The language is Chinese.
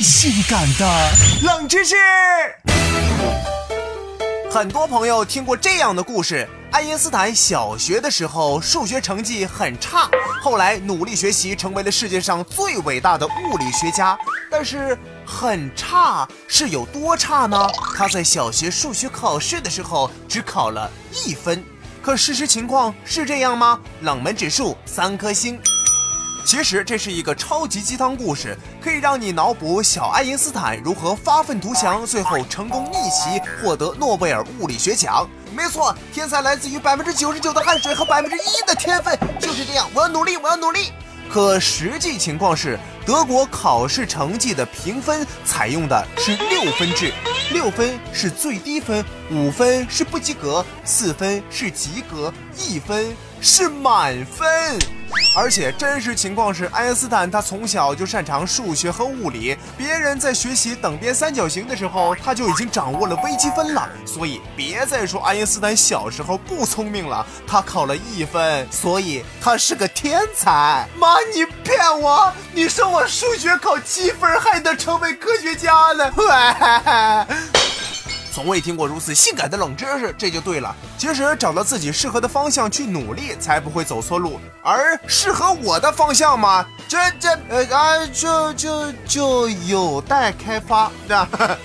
性感的冷知识。很多朋友听过这样的故事：爱因斯坦小学的时候数学成绩很差，后来努力学习，成为了世界上最伟大的物理学家。但是很差是有多差呢？他在小学数学考试的时候只考了一分。可事实情况是这样吗？冷门指数三颗星。其实这是一个超级鸡汤故事，可以让你脑补小爱因斯坦如何发愤图强，最后成功逆袭，获得诺贝尔物理学奖。没错，天才来自于百分之九十九的汗水和百分之一的天分，就是这样。我要努力，我要努力。可实际情况是，德国考试成绩的评分采用的是六分制，六分是最低分，五分是不及格，四分是及格，一分是满分。而且真实情况是，爱因斯坦他从小就擅长数学和物理，别人在学习等边三角形的时候，他就已经掌握了微积分了。所以别再说爱因斯坦小时候不聪明了，他考了一分，所以他是个天才。妈，你骗我！你说我数学考七分还能成为科学家呢？从未听过如此性感的冷知识，这就对了。其实找到自己适合的方向去努力，才不会走错路。而适合我的方向嘛，这这呃啊，就就就有待开发，对吧。